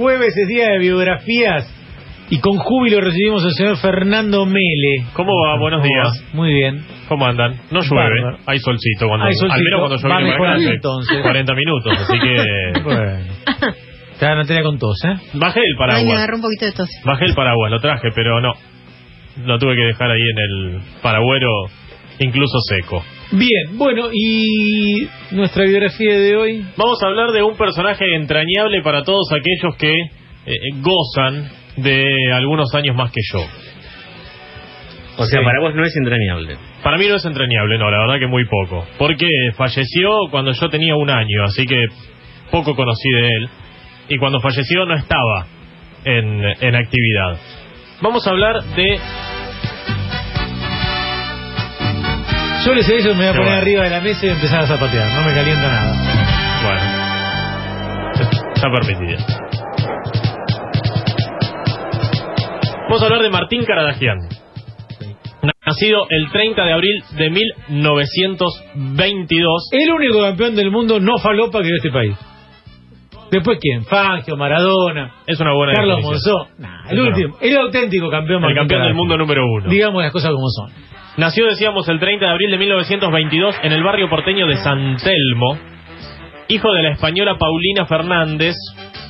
jueves es día de biografías y con júbilo recibimos al señor Fernando Mele. ¿Cómo va? Buenos ¿Cómo días. va? Muy bien. ¿Cómo andan? No llueve, Bárbaro. hay solcito. Cuando, Hay solcito. Al menos cuando Va acá, mejorando, hace entonces. 40 minutos, así que... Bueno. Te van a tener con tos, ¿eh? Bajé el Ay, me paraguas. agarró un poquito de tos. Bajé el paraguas, lo traje, pero no. Lo tuve que dejar ahí en el paragüero, incluso seco. Bien, bueno, y nuestra biografía de hoy. Vamos a hablar de un personaje entrañable para todos aquellos que eh, gozan de algunos años más que yo. O sea, Sí. para vos no es entrañable. Para mí no es entrañable, no, la verdad que muy poco. Porque falleció cuando yo tenía un año, así que poco conocí de él. Y cuando falleció no estaba en, en actividad. Vamos a hablar de... Yo les he dicho, me voy a poner bueno. arriba de la mesa y empezar a zapatear. No me calienta nada. Bueno, está permitido. Vamos a hablar de Martín Caradagian. Nacido el 30 de abril de 1922. El único campeón del mundo no falopa que dio este país. Después quién? Fangio, Maradona, Es una buena Carlos. Monzó. Nah, el último, el auténtico campeón. El Martín campeón del mundo número uno. Digamos las cosas como son. Nació, decíamos, el 30 de abril de 1922 en el barrio porteño de San Telmo, hijo de la española Paulina Fernández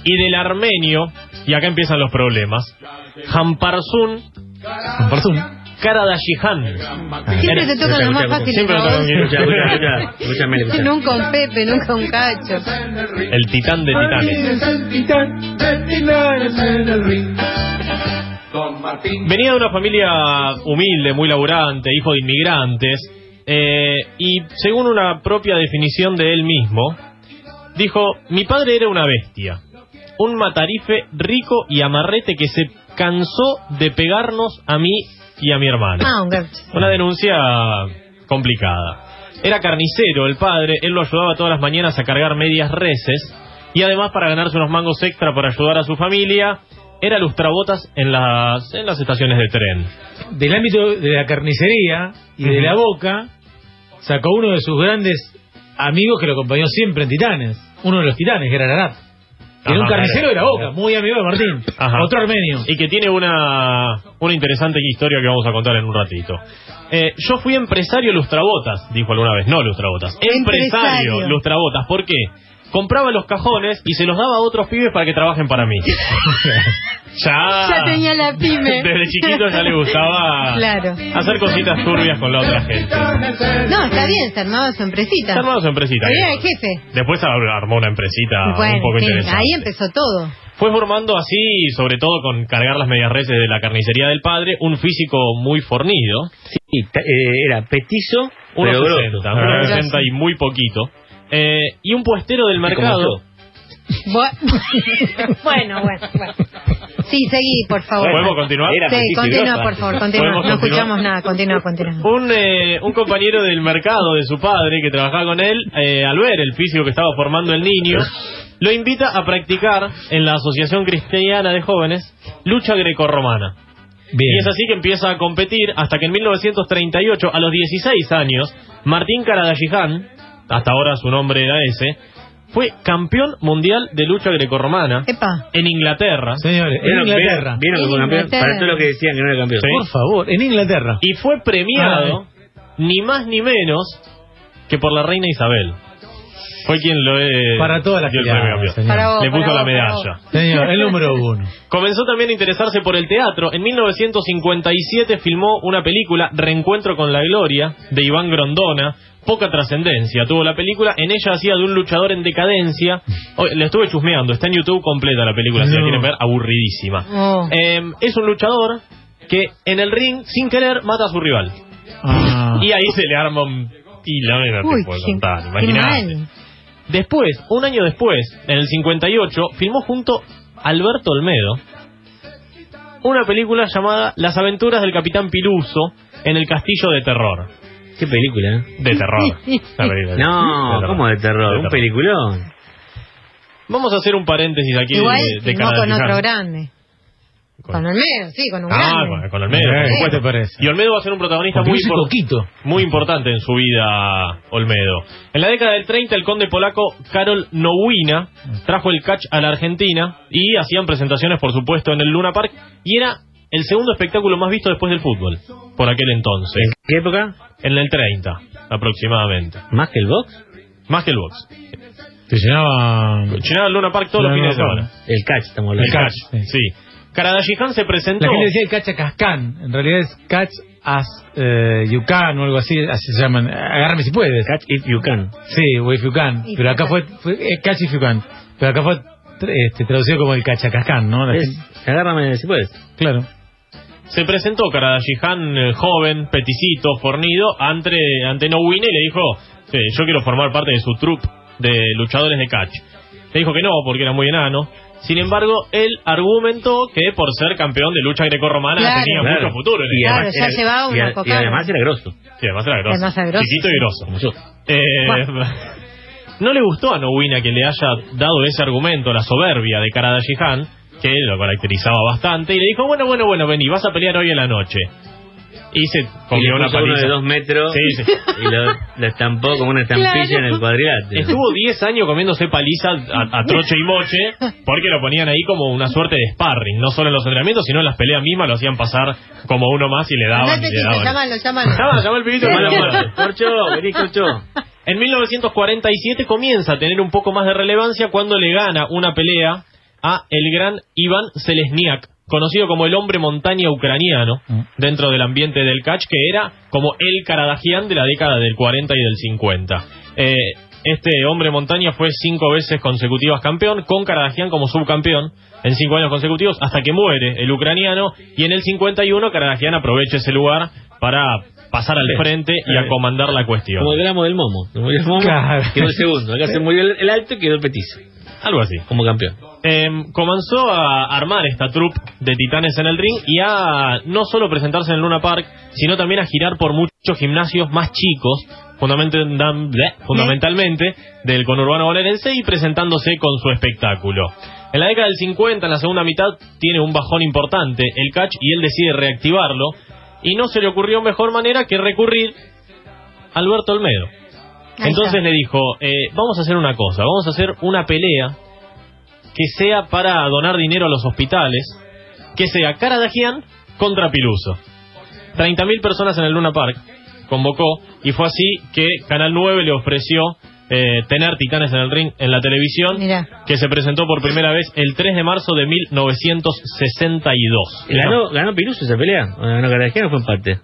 y del armenio, y acá empiezan los problemas, Jamparsun Karadashihan. Siempre te tocan los más fáciles. Siempre me tocan. Nunca un Pepe, nunca un Cacho. El titán de titanes. Venía de una familia humilde, muy laburante, hijo de inmigrantes, eh, y según una propia definición de él mismo, dijo, mi padre era una bestia, un matarife rico y amarrete que se cansó de pegarnos a mí y a mi hermano. Ah. Una denuncia complicada. Era carnicero el padre, él lo ayudaba todas las mañanas a cargar medias reses y además para ganarse unos mangos extra para ayudar a su familia, era lustrabotas en las, en las estaciones de tren. Del ámbito de la carnicería y de la boca, sacó uno de sus grandes amigos que lo acompañó siempre en Titanes. Uno de los Titanes, que era Larat. Era un carnicero de la boca, muy amigo de Martín. Ajá. Otro armenio. Y que tiene una, una interesante historia que vamos a contar en un ratito. Eh, yo fui empresario lustrabotas, dijo alguna vez, no lustrabotas. Empresario, Empresario. lustrabotas. ¿Por qué? Compraba los cajones y se los daba a otros pibes para que trabajen para mí. ya, Ya tenía la pyme. Desde chiquito ya le gustaba Claro. hacer cositas turbias con la otra gente. No, está bien, se armaba su empresita. Se armó su empresita. Era el jefe. Después ar- armó una empresita un poco sí, interesante. ahí empezó todo. Fue formando así, sobre todo con cargar las medias reses de la carnicería del padre, un físico muy fornido, Sí, eh, era petizo, pero 1,60, grosso. 1,60 y muy poquito, eh, y un puestero del mercado. bueno, bueno, bueno. Sí, seguí, por favor. ¿Podemos continuar? Era Sí, continúa, por favor, continúa. ¿Podemos No continuar? escuchamos nada, continúa, continúa. Un, eh, un compañero del mercado de su padre que trabajaba con él, eh, al ver el físico que estaba formando el niño, lo invita a practicar en la Asociación Cristiana de Jóvenes lucha grecorromana. Bien. Y es así que empieza a competir hasta que en 1938, a los 16 años, Martín Karadashihan, hasta ahora su nombre era ese, fue campeón mundial de lucha grecorromana Epa. en Inglaterra Señores, en ¿Vieron, Inglaterra. vieron- que fue campeón? Para todo lo que decían que no era campeón. Sí. Por favor, en Inglaterra. y fue premiado ni más ni menos que por la reina Isabel. Fue quien lo eh, Para todas las dio el giradas, premio campeón. señor. Para vos, Le puso para la vos, medalla. Señor, el número uno. Comenzó también a interesarse por el teatro. En 1957 filmó una película, Reencuentro con la Gloria, de Iván Grondona. Poca trascendencia tuvo la película. En ella hacía de un luchador en decadencia. Hoy, le estuve chusmeando. Está en YouTube completa la película, si la No. quieren ver. Aburridísima. Oh. Eh, es un luchador que en el ring, sin querer, mata a su rival. Ah. Y ahí se le arma un... Y la Uy, te puedo qué, contar, qué mal. Después, un año después, en el 58, filmó junto a Alberto Olmedo una película llamada Las aventuras del Capitán Piluso en el Castillo de Terror. Qué película, ¿eh? De terror. De- No, terror. ¿cómo de terror? De Un peliculón. Vamos a hacer un paréntesis aquí Igual de, de filmó con otro grande. Con Olmedo, sí, con un Ah, grande. con, con Olmedo, Eh, por ¿Qué supuesto. te parece? Y Olmedo va a ser un protagonista muy, impor- muy importante en su vida, Olmedo. En la década del 30, el conde polaco Karol Nowina trajo el catch a la Argentina y hacían presentaciones, por supuesto, en el Luna Park. Y era el segundo espectáculo más visto después del fútbol, por aquel entonces. ¿En qué época? En el 30, aproximadamente. ¿Más que el box? Más que el box. Te llenaba... Llenaba el Luna Park todos los fines de el semana. El catch, estamos El hablando. catch, catch, sí. sí. Karadagihan se presentó. La gente decía el cacha cascán. En realidad es catch as eh, you can o algo así. Así se llaman. Agárrame si puedes. Catch if you can. Sí, o if you can. If Pero acá fue, fue eh, catch if you can. Pero acá fue este, traducido como el cachacascán, ¿no? La Es, gente- agárrame si puedes. claro. Se presentó Karadagihan, eh, joven, peticito, fornido, ante, ante Nowine y le dijo, "Sí, yo quiero formar parte de su troupe de luchadores de catch. Le dijo que no, porque era muy enano. Sin embargo, él argumentó que por ser campeón de lucha grecorromana Claro. tenía Claro. mucho futuro. en Y el- Claro, además ya era- llevaba y una a- Y además era grosso. Sí, además era grosso. Además era grosso, Chiquito y grosso. Como yo. Eh, no le gustó a Nowina que le haya dado ese argumento, la soberbia de Karadagihan, que lo caracterizaba bastante, y le dijo, bueno, bueno, bueno, vení, vas a pelear hoy en la noche. Y se Y comió una uno paliza. de dos metros Sí, sí. y lo, lo estampó como una estampilla Claro. en el cuadrilátero. Estuvo 10 años comiéndose paliza a, a troche y moche porque lo ponían ahí como una suerte de sparring, no solo en los entrenamientos, sino en las peleas mismas lo hacían pasar como uno más y le daban Andate, y le daban. llámalo, llámalo. Llama, llama el pibito. Corcho, vení, Corcho. En 1947 comienza a tener un poco más de relevancia cuando le gana una pelea a el gran Iván Selesniak, conocido como el hombre montaña ucraniano Mm. dentro del ambiente del catch, que era como el Karadagian de la década del 40 y del 50. Eh, este hombre montaña fue cinco veces consecutivas campeón, con Karadagian como subcampeón en cinco años consecutivos, hasta que muere el ucraniano, y en el 51 Karadagian aprovecha ese lugar para pasar al frente y a comandar la cuestión. Como el gramo del momo. El momo, Claro. quedó el segundo. Acá se murió el, el alto y quedó el petizo. Algo así. Como campeón. Em, comenzó a armar esta troupe de titanes en el ring y a no solo presentarse en el Luna Park, sino también a girar por muchos gimnasios más chicos, fundamentalmente, del conurbano bonaerense y presentándose con su espectáculo. En la década del 50, en la segunda mitad, tiene un bajón importante el catch y él decide reactivarlo y no se le ocurrió mejor manera que recurrir a Alberto Olmedo. Entonces le dijo, eh, vamos a hacer una cosa, vamos a hacer una pelea que sea para donar dinero a los hospitales, que sea Karadagian contra Piluso. 30.000 personas en el Luna Park convocó y fue así que Canal 9 le ofreció eh, tener Titanes en el ring en la televisión, Mirá. que se presentó por primera vez el 3 de marzo de 1962. ¿Ganó, ganó Piruso esa pelea? ¿O ¿Ganó Cartagena o fue empate?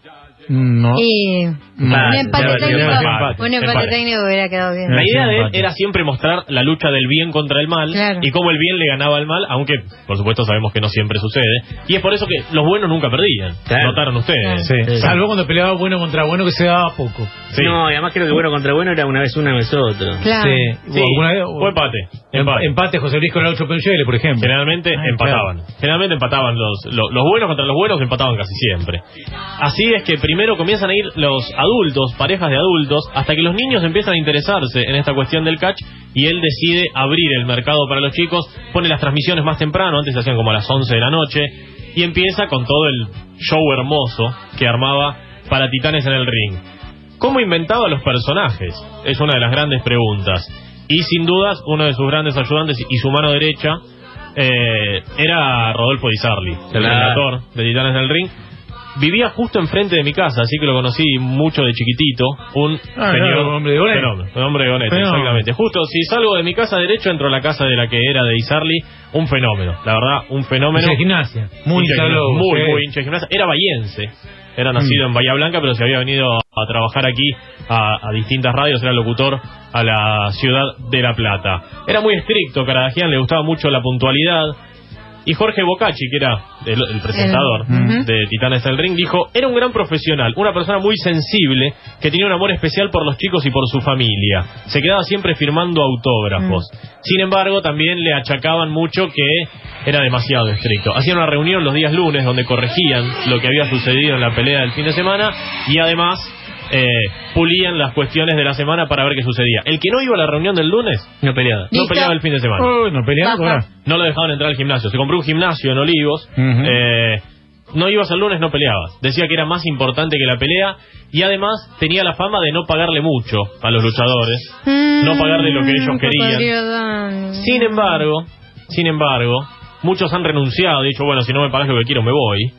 No. Y un Empate, técnico, empate, un empate empate. técnico hubiera quedado bien. La idea de él era siempre mostrar la lucha del bien contra el mal Claro. y cómo el bien le ganaba al mal, aunque por supuesto sabemos que no siempre sucede. Y es por eso que los buenos nunca perdían. Claro. Notaron ustedes. Sí. Sí. Salvo cuando peleaba bueno contra bueno que se daba poco. Sí. No, y además creo que bueno contra bueno era una vez una vez otro. Claro. Sí. Vez- fue empate. Em- empate. Empate José Luis con el 8 Peñuele, por ejemplo. Generalmente Ah, empataban. Generalmente empataban los, los, los buenos contra los buenos, empataban casi siempre. Así es que primero comienzan a ir los adultos, parejas de adultos, hasta que los niños empiezan a interesarse en esta cuestión del catch y él decide abrir el mercado para los chicos, pone las transmisiones más temprano, antes se hacían como a las 11 de la noche, y empieza con todo el show hermoso que armaba para Titanes en el ring. ¿Cómo inventaba los personajes? Es una de las grandes preguntas. Y sin dudas, uno de sus grandes ayudantes y su mano derecha eh, era Rodolfo Di Sarli, el Claro. de Titanes del Ring. Vivía justo enfrente de mi casa, así que lo conocí mucho de chiquitito. Un Ah, señor- un hombre de Gonet. fenómeno, un hombre de Gonet, Fenómeno. exactamente. Justo, si salgo de mi casa derecho, entro a la casa de la que era de Di Sarli, un fenómeno. La verdad, un fenómeno. Hincha de gimnasia. Muy Hincha muy, muy hincha de gimnasia. Era bahiense. Era nacido Mm. en Bahía Blanca, pero se había venido a trabajar aquí a, a distintas radios. Era locutor a la ciudad de La Plata. Era muy estricto, Caradagian le gustaba mucho la puntualidad. Y Jorge Bocacci, que era el, el presentador de Titanes del Ring, dijo, era un gran profesional, una persona muy sensible, que tenía un amor especial por los chicos y por su familia. Se quedaba siempre firmando autógrafos. Sin embargo, también le achacaban mucho que era demasiado estricto. Hacían una reunión los días lunes donde corregían lo que había sucedido en la pelea del fin de semana y además eh, pulían las cuestiones de la semana para ver qué sucedía. El que no iba a la reunión del lunes No peleaba. no peleaba el fin de semana. Oh, no Baja. No lo dejaban entrar al gimnasio. Se compró un gimnasio en Olivos. Eh, no ibas el lunes, no peleabas. Decía que era más importante que la pelea y además tenía la fama de no pagarle mucho a los luchadores. No pagarle lo que ellos Mm, querían. Sin embargo, sin embargo, muchos han renunciado y dicho, bueno, si no me pagas lo que quiero, me voy.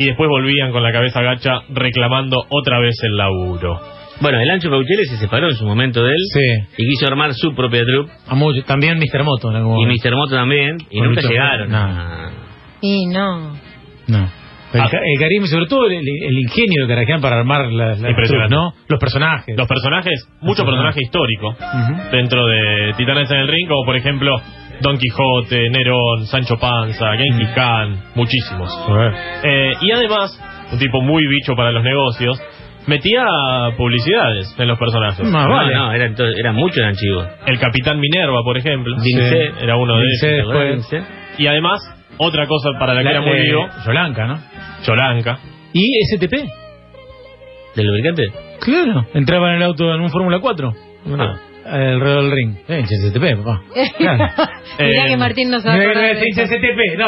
Y después volvían con la cabeza gacha reclamando otra vez el laburo. Bueno, el Ancho Pauchele se separó en su momento de él Sí. y quiso armar su propia troupe. A mucho. También Mr. Moto. en algún Y. Mr. Moto también. Y Con nunca llegaron. No. Y no. No. El, Ah. el carisma y sobre todo el, el ingenio de Carajian para armar la, la Impresionante. ¿no? Los personajes. Los personajes, mucho personaje histórico Ujú. dentro de Titanes en el Ring, como por ejemplo Don Quijote, Nerón, Sancho Panza, Genghis Khan, muchísimos. Eh, y además, un tipo muy bicho para los negocios, metía publicidades en los personajes. Más No, vale. no, eran, eran muchos, eran chivos. El Capitán Minerva, por ejemplo, Dince. era uno de ellos. después. Y además, otra cosa para la que era muy vivo, Yolanka, ¿no? Cholanca. Y STP. ¿Del lubricante? Claro. Entraba en el auto en un Fórmula 4. No. Alrededor del ring. Eh, hincha STP, papá. Claro. Mirá Eh, que Martín no sabe. no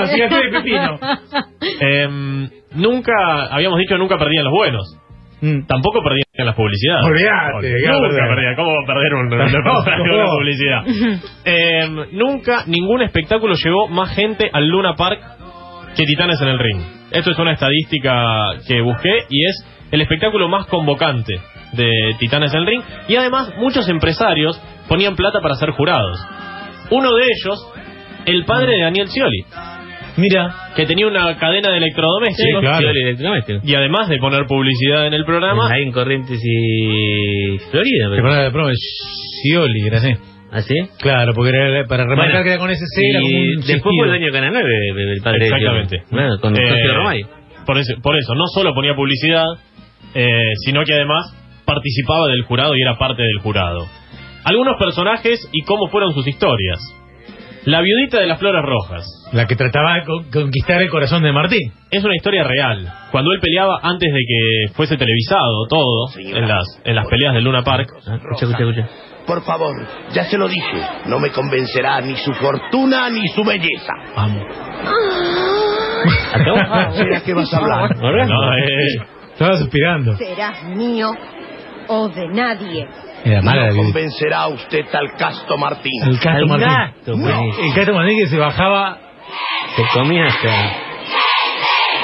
de Pepino. Em, nunca, habíamos dicho nunca perdían los buenos. Mm. Tampoco perdían las publicidades. Olvídate, ¿qué va a nunca perdían. ¿Cómo va a perder un, No, una no. publicidad? Em, nunca ningún espectáculo llevó más gente al Luna Park que Titanes en el Ring. Esto es una estadística que busqué y es el espectáculo más convocante de Titanes en el Ring. Y además muchos empresarios ponían plata para ser jurados. Uno de ellos, el padre de Daniel Scioli, Mira. que tenía una cadena de electrodomésticos. Sí, claro. Sí, el electrodoméstico. Y además de poner publicidad en el programa, Ahí en Corrientes y Florida. ¿Te pero- de promo? Scioli, era así. ¿Ah, sí? Claro, porque era para remarcar Bueno, que era con ese C, era como Y un después fue el dueño de Canal 9, el padre de Exactamente. Scioli. Bueno, con Eh, Romay. por, eso, por eso, no solo ponía publicidad, eh, sino que además participaba del jurado y era parte del jurado. Algunos personajes y cómo fueron sus historias. La viudita de las flores rojas. La que trataba de con- conquistar el corazón de Martín. Es una historia real. Cuando él peleaba antes de que fuese televisado todo, en las, en las peleas del Luna Park, Escucha, escucha, escucha. Por favor, ya se lo dije. No me convencerá ni su fortuna ni su belleza. Vamos. ¿Será que vas a hablar? No, eh, Estaba suspirando. Serás mío o de nadie. Era mala la No convencerá a usted al casto Martín. El Cato Al Martín. gato. El Cato Martín que se bajaba Se comía hasta...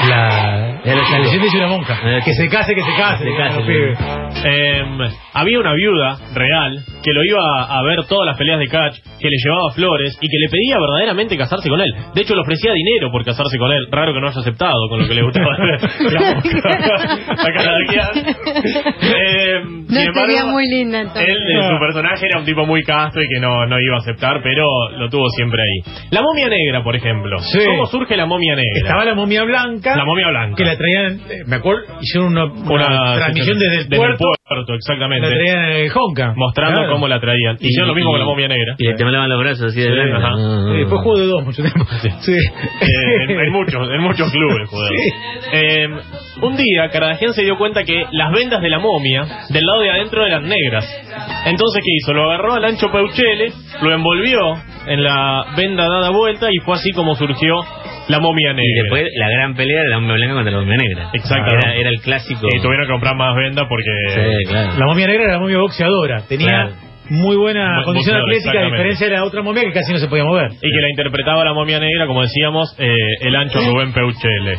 la, la leyenda de una monja. Que se case, que se case. Se. Em, había una viuda real que lo iba a ver todas las peleas de catch, que le llevaba flores y que le pedía verdaderamente casarse con él. De hecho, le ofrecía dinero por casarse con él. Raro que no haya aceptado con lo que le gustaba la. Em, No sería embargo, muy linda entonces. él, eh, su personaje era un tipo muy casto y que no, no iba a aceptar, pero lo tuvo siempre ahí. La momia negra, por ejemplo. Sí. ¿Cómo surge la momia negra? Estaba la momia blanca. La momia blanca. Que la traían, eh, me acuerdo, hicieron una, una Una transmisión desde el desde puerto. puerto, exactamente. La traían en el Honka. mostrando Claro. cómo la traían. Hicieron lo mismo con la momia negra. Y le temblaban los brazos así de Sí, ajá. Ah, Sí, fue juego de dos mucho tiempo. Sí. Eh, en, en muchos, en muchos clubes, joder. Sí. Eh, un día, Caradagian se dio cuenta que las vendas de la momia del lado de adentro eran negras. Entonces, ¿qué hizo? Lo agarró al ancho Peuchele, lo envolvió en la venda dada vuelta y fue así como surgió la momia Y negra. después la gran pelea de la momia blanca contra la momia negra. Exactamente. Era, era el clásico. Y tuvieron que comprar más vendas porque... Sí, claro. La momia negra era la momia boxeadora. Tenía Claro. muy buena Buen condición boxeador, atlética, a diferencia de la otra momia que casi no se podía mover. y que la interpretaba la momia negra, como decíamos, eh, el ancho Rubén Peuchele.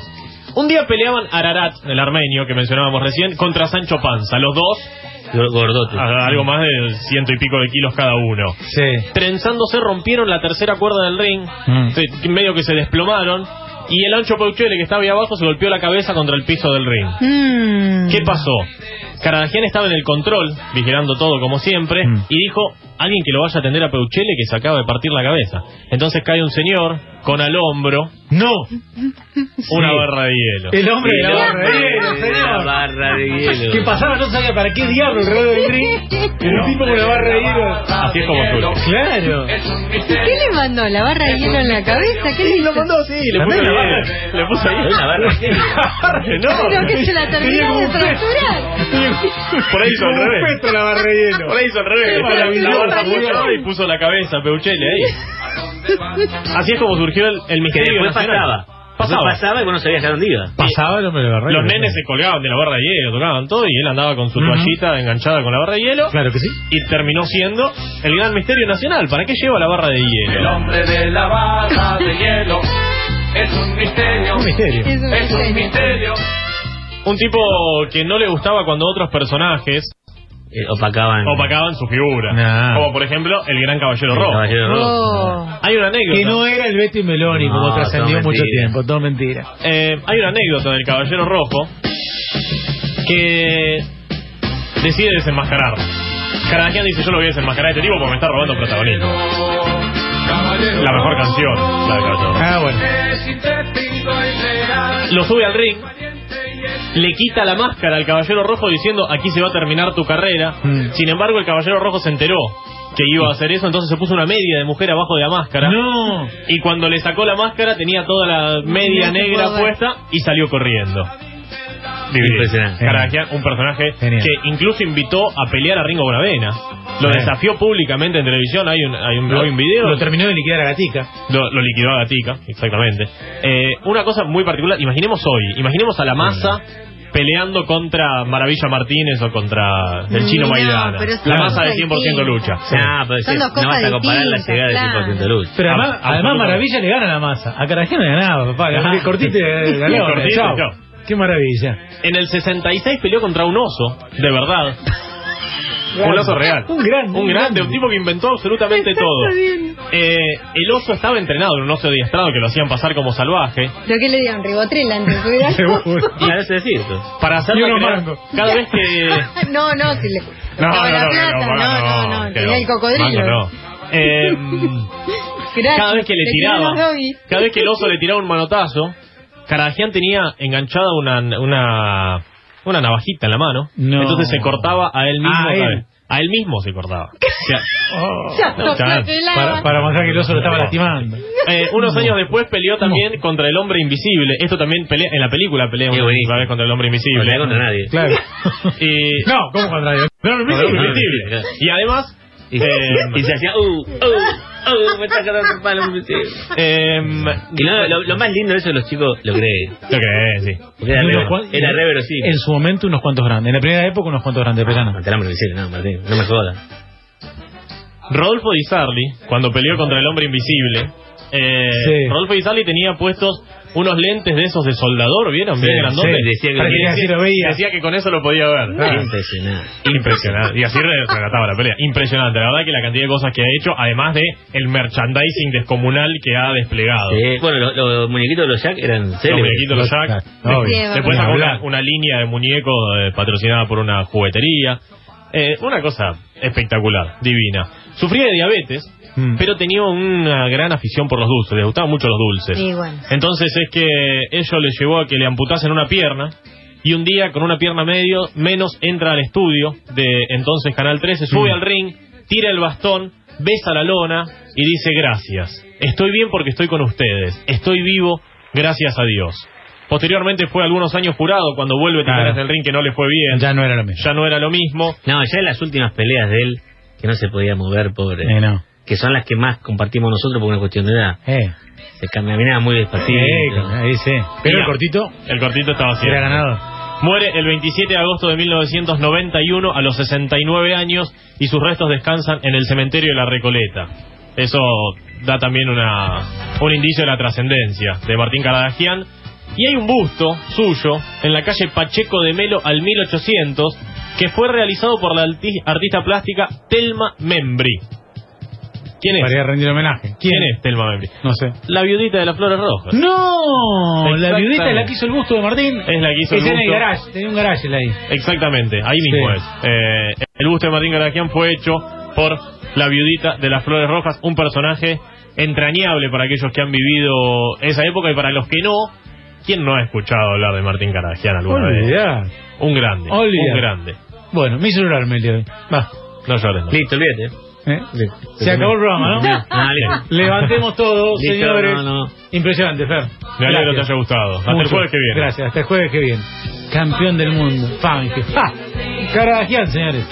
Un día peleaban Ararat, el armenio que mencionábamos recién, contra Sancho Panza. Los dos, Gordote. a- algo más de ciento y pico de kilos cada uno. Sí. Trenzándose, rompieron la tercera cuerda del ring, Mm. se- medio que se desplomaron, y el ancho Peuchele, que estaba ahí abajo, se golpeó la cabeza contra el piso del ring. Mm. ¿Qué pasó? Caradagian estaba en el control, vigilando todo como siempre, Mm. y dijo, alguien que lo vaya a atender a Peuchele que se acaba de partir la cabeza. Entonces cae un señor con al hombro No, Una Sí. barra de hielo. el hombre de la El barra de hielo, de la señor. barra de hielo. Que pasaba, no sabía para qué diablo alrededor del ring. El tipo con la barra de hielo. Así es como surge. Claro. ¿Qué le mandó? ¿La barra de hielo en la cabeza? ¿Qué le hizo? sí, le puso la barra. Le puso ahí. Una barra de hielo. Pero que se la terminó de fracturar. Por ahí hizo al un revés. petro la barra. Por ahí hizo al revés. La, barra puso y puso la cabeza Peuchele ahí. Así es como surgió el, el misterio después nacional. pasaba. Pasaba. Y vos no sabías a dónde iba. Pasaba el hombre de la barra Los nenes se colgaban de la barra de hielo, tocaban todo y él andaba con su toallita enganchada con la barra de hielo Claro que sí. y terminó siendo el gran misterio nacional. ¿Para qué lleva la barra de El hielo? hombre de la barra de hielo es un misterio. Un misterio. Es un Es un misterio. Un tipo que no le gustaba cuando otros personajes Eh, opacaban. opacaban su figura. Nah. Como por ejemplo el gran caballero rojo. Caballero Rojo. Oh. Hay una anécdota. Que no era el Betty Meloni como trascendió mucho tiempo. Todo mentira. Eh, hay una anécdota del Caballero Rojo que decide desenmascarar. Caradagian dice, yo lo voy a desenmascarar a este tipo porque me está robando protagonismo. La mejor canción, la de Caballero Rojo. Ah, bueno. Lo sube al ring, le quita la máscara al Caballero Rojo diciendo, aquí se va a terminar tu carrera. Mm. Sin embargo, el Caballero Rojo se enteró que iba a hacer eso, entonces se puso una media de mujer abajo de la máscara. No. Y cuando le sacó la máscara tenía toda la media No negra puesta y salió corriendo. Impresionante. Un personaje Genial. que incluso invitó a pelear a Ringo Bonavena. Lo Sí. desafió públicamente en televisión. Hay un, hay un, hay un video. Lo terminó de liquidar a Gatica. Lo, lo liquidó a Gatica, exactamente. Eh, una cosa muy particular. Imaginemos hoy. Imaginemos a la masa peleando contra Maravilla Martínez o contra el chino No, Maidana. pero La masa de cosas 100% distintas. lucha. No, pero Son sí, dos no cosas vas a comparar la llegada claro. 100% luz. Pero Ah, además, además absolutamente. Maravilla le gana a la masa. A Carajano le ganaba, papá. Ajá. Cortite Sí, ganó. Qué maravilla. En el 66 peleó contra un oso, de verdad. Un oso real. Un grande. Un grande, un tipo que inventó absolutamente todo. Eh, el oso estaba entrenado, era un oso adiestrado que lo hacían pasar como salvaje. ¿Pero qué le dieron? ¿Ribotril antes de subir algo? Seguro. Claro, eso es cierto. Para hacerlo Y crear- cada vez que No, no, si le... Estaba la plata, no, no, no, que tenía el cocodrilo. mango no. Eh, cada vez que le tiraba, cada vez que el oso le tiraba un manotazo, Caradagian tenía enganchada una, una, una navajita en la mano. No. Entonces se cortaba a él mismo. Ah, él. A él mismo se cortaba. O sea, Ya, No. Para, para mostrar que el oso lo estaba lastimando. eh, unos años después peleó también contra el hombre invisible. Esto también pelea, en la película pelea una vez contra el hombre No invisible. le da contra nadie. Claro. Y, No, ¿cómo contra? No, no, el hombre no, invisible. Y además, Y, Eh, y se hacía, uh, uh, uh, me está cagando el palo. em, Y lo, lo, lo más lindo de eso los chicos lo creen. lo que es, sí. Porque era, Unos re, cuan- era re verosímil. En su momento unos cuantos grandes. En la primera época unos cuantos grandes, pero no. El hambre invisible, no, Martín, no me jodas. Rodolfo Di Sarli, cuando peleó contra el hombre invisible, eh, Sí. Rodolfo Di Sarli tenía puestos unos lentes de esos de soldador, ¿vieron? Bien Sí, grandotes. sí, decía que- Para que Y así decía, lo veía. decía que con eso lo podía ver. Claro. Impresionante. Impresionante. Y así re- relataba la pelea. Impresionante. La verdad que la cantidad de cosas que ha hecho, además de el merchandising descomunal que ha desplegado. Sí, bueno, los, los muñequitos de los Jack eran Los célebres. muñequitos, los Jack. Sí, Después sacó una, hablar. una línea de muñecos eh, patrocinada por una juguetería. Eh, una cosa espectacular, divina. Sufría de diabetes, Mm. pero tenía una gran afición por los dulces, le gustaban mucho los dulces. Sí, bueno. Entonces es que ello le llevó a que le amputasen una pierna y un día con una pierna medio menos entra al estudio de entonces Canal 13, sube Mm. al ring, tira el bastón, besa la lona y dice gracias. Estoy bien porque estoy con ustedes. Estoy vivo gracias a Dios. Posteriormente fue algunos años jurado cuando vuelve Claro. Titanes del ring que no le fue bien. Ya no era lo mismo. Ya no era lo mismo. No, ya en las últimas peleas de él, que no se podía mover, pobre. Eh, no. Que son las que más compartimos nosotros por una cuestión de edad. Eh. Se caminaba muy despacito. Ahí sí. Pero Mira. el cortito El cortito estaba así. era ganador. Muere el 27 de agosto de 1991 a los 69 años y sus restos descansan en el cementerio de la Recoleta. Eso da también una, un indicio de la trascendencia de Martín Caradagian. Y hay un busto suyo en la calle Pacheco de Melo al 1800 que fue realizado por la artista plástica Telma Membri. ¿Quién es? Para rendir homenaje. ¿Quién es Telma Membri? No sé. La viudita de las flores rojas. ¡No! La viudita es la que hizo el busto de Martín. Es la que hizo el Esa en el garage. Tenía un garage ahí. Exactamente, ahí mismo Sí. es. Eh, el busto de Martín Caradagian fue hecho por la viudita de las flores rojas, un personaje entrañable para aquellos que han vivido esa época y para los que no, ¿quién no ha escuchado hablar de Martín Caragian alguna vez? Un grande, Olvidá. un grande. Bueno, me hizo llorar Melio. Va. No llores, no. Listo, olvídate. ¿Eh? Se acabó el programa, ¿no? Ah. Levantemos todos, Listo, señores. no, no. Impresionante, Fer. Me alegro que te haya gustado. Hasta el Mucho. jueves que viene. Gracias, hasta el jueves que viene. Campeón del mundo. Funk. ¡Ja! Caragian, señores.